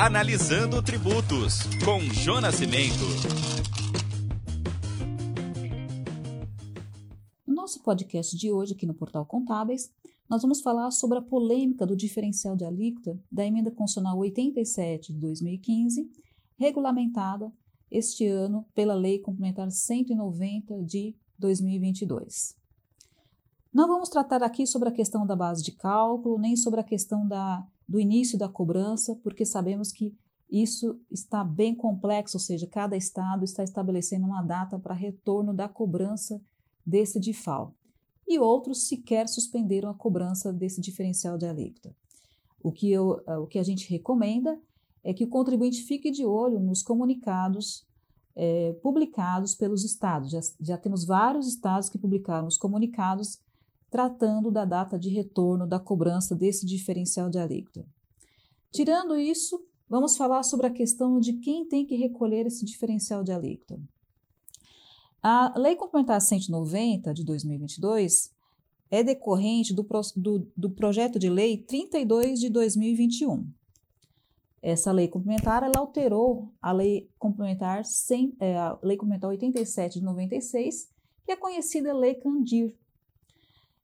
Analisando Tributos, com Jonas Cimento. No nosso podcast de hoje, aqui no Portal Contábeis, nós vamos falar sobre a polêmica do diferencial de alíquota da Emenda Constitucional 87 de 2015, regulamentada este ano pela Lei Complementar 190 de 2022. Não vamos tratar aqui sobre a questão da base de cálculo, nem sobre a questão da, do início da cobrança, porque sabemos que isso está bem complexo, ou seja, cada estado está estabelecendo uma data para retorno da cobrança desse DIFAL. E outros sequer suspenderam a cobrança desse diferencial de alíquota. O que, eu, o que a gente recomenda é que o contribuinte fique de olho nos comunicados é, publicados pelos estados. Já, já temos vários estados que publicaram os comunicados tratando da data de retorno da cobrança desse diferencial de alíquota. Tirando isso, vamos falar sobre a questão de quem tem que recolher esse diferencial de alíquota. A Lei Complementar 190 de 2022 é decorrente do, do, do projeto de lei 32 de 2021. Essa lei complementar ela alterou a lei complementar, 100, é, a lei complementar 87 de 96, que é conhecida Lei Candir,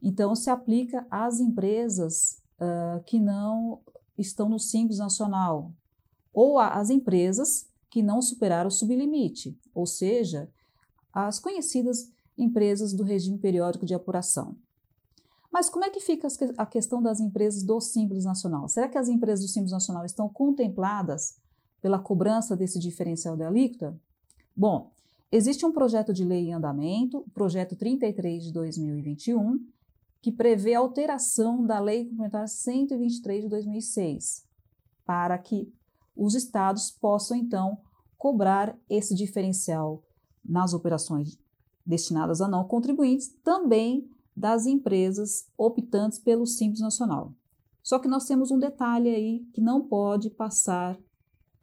então, se aplica às empresas uh, que não estão no Simples Nacional ou às empresas que não superaram o sublimite, ou seja, as conhecidas empresas do regime periódico de apuração. Mas como é que fica a questão das empresas do Simples Nacional? Será que as empresas do Simples Nacional estão contempladas pela cobrança desse diferencial de alíquota? Bom, existe um projeto de lei em andamento, o projeto 33 de 2021, que prevê a alteração da Lei Complementar 123 de 2006, para que os estados possam, então, cobrar esse diferencial nas operações destinadas a não contribuintes, também das empresas optantes pelo Simples Nacional. Só que nós temos um detalhe aí que não pode passar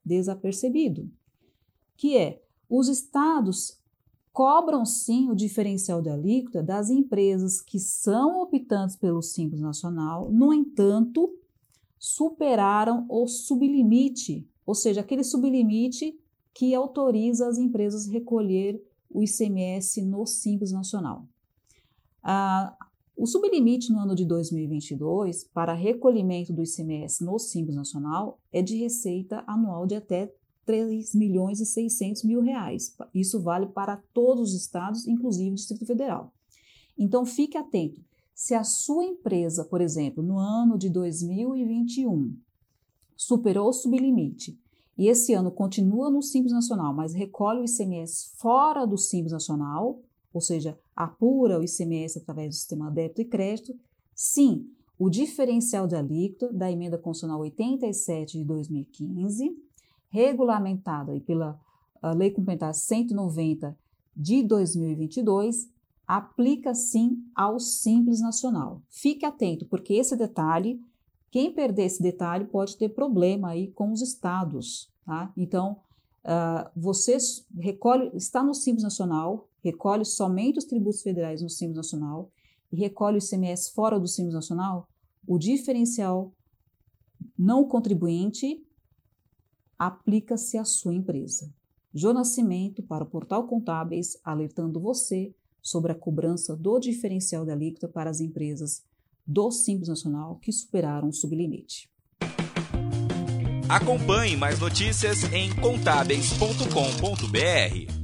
desapercebido, que é os estados cobram sim o diferencial de alíquota das empresas que são optantes pelo Simples Nacional, no entanto, superaram o sublimite, ou seja, aquele sublimite que autoriza as empresas a recolher o ICMS no Simples Nacional. Ah, o sublimite no ano de 2022 para recolhimento do ICMS no Simples Nacional é de receita anual de até 3 milhões e 600 mil reais. Isso vale para todos os estados, inclusive o Distrito Federal. Então, fique atento. Se a sua empresa, por exemplo, no ano de 2021, superou o sublimite e esse ano continua no Simples Nacional, mas recolhe o ICMS fora do Simples Nacional, ou seja, apura o ICMS através do sistema débito e crédito, sim, o diferencial de alíquota da emenda constitucional 87 de 2015 regulamentada pela Lei Complementar 190 de 2022, aplica sim ao Simples Nacional. Fique atento, porque esse detalhe, quem perder esse detalhe pode ter problema aí com os estados, tá? Então, uh, você recolhe, está no Simples Nacional, recolhe somente os tributos federais no Simples Nacional e recolhe o ICMS fora do Simples Nacional, o diferencial não contribuinte aplica-se à sua empresa. Jô Nascimento para o Portal Contábeis, alertando você sobre a cobrança do diferencial da alíquota para as empresas do Simples Nacional que superaram o sublimite. Acompanhe mais notícias em contábeis.com.br.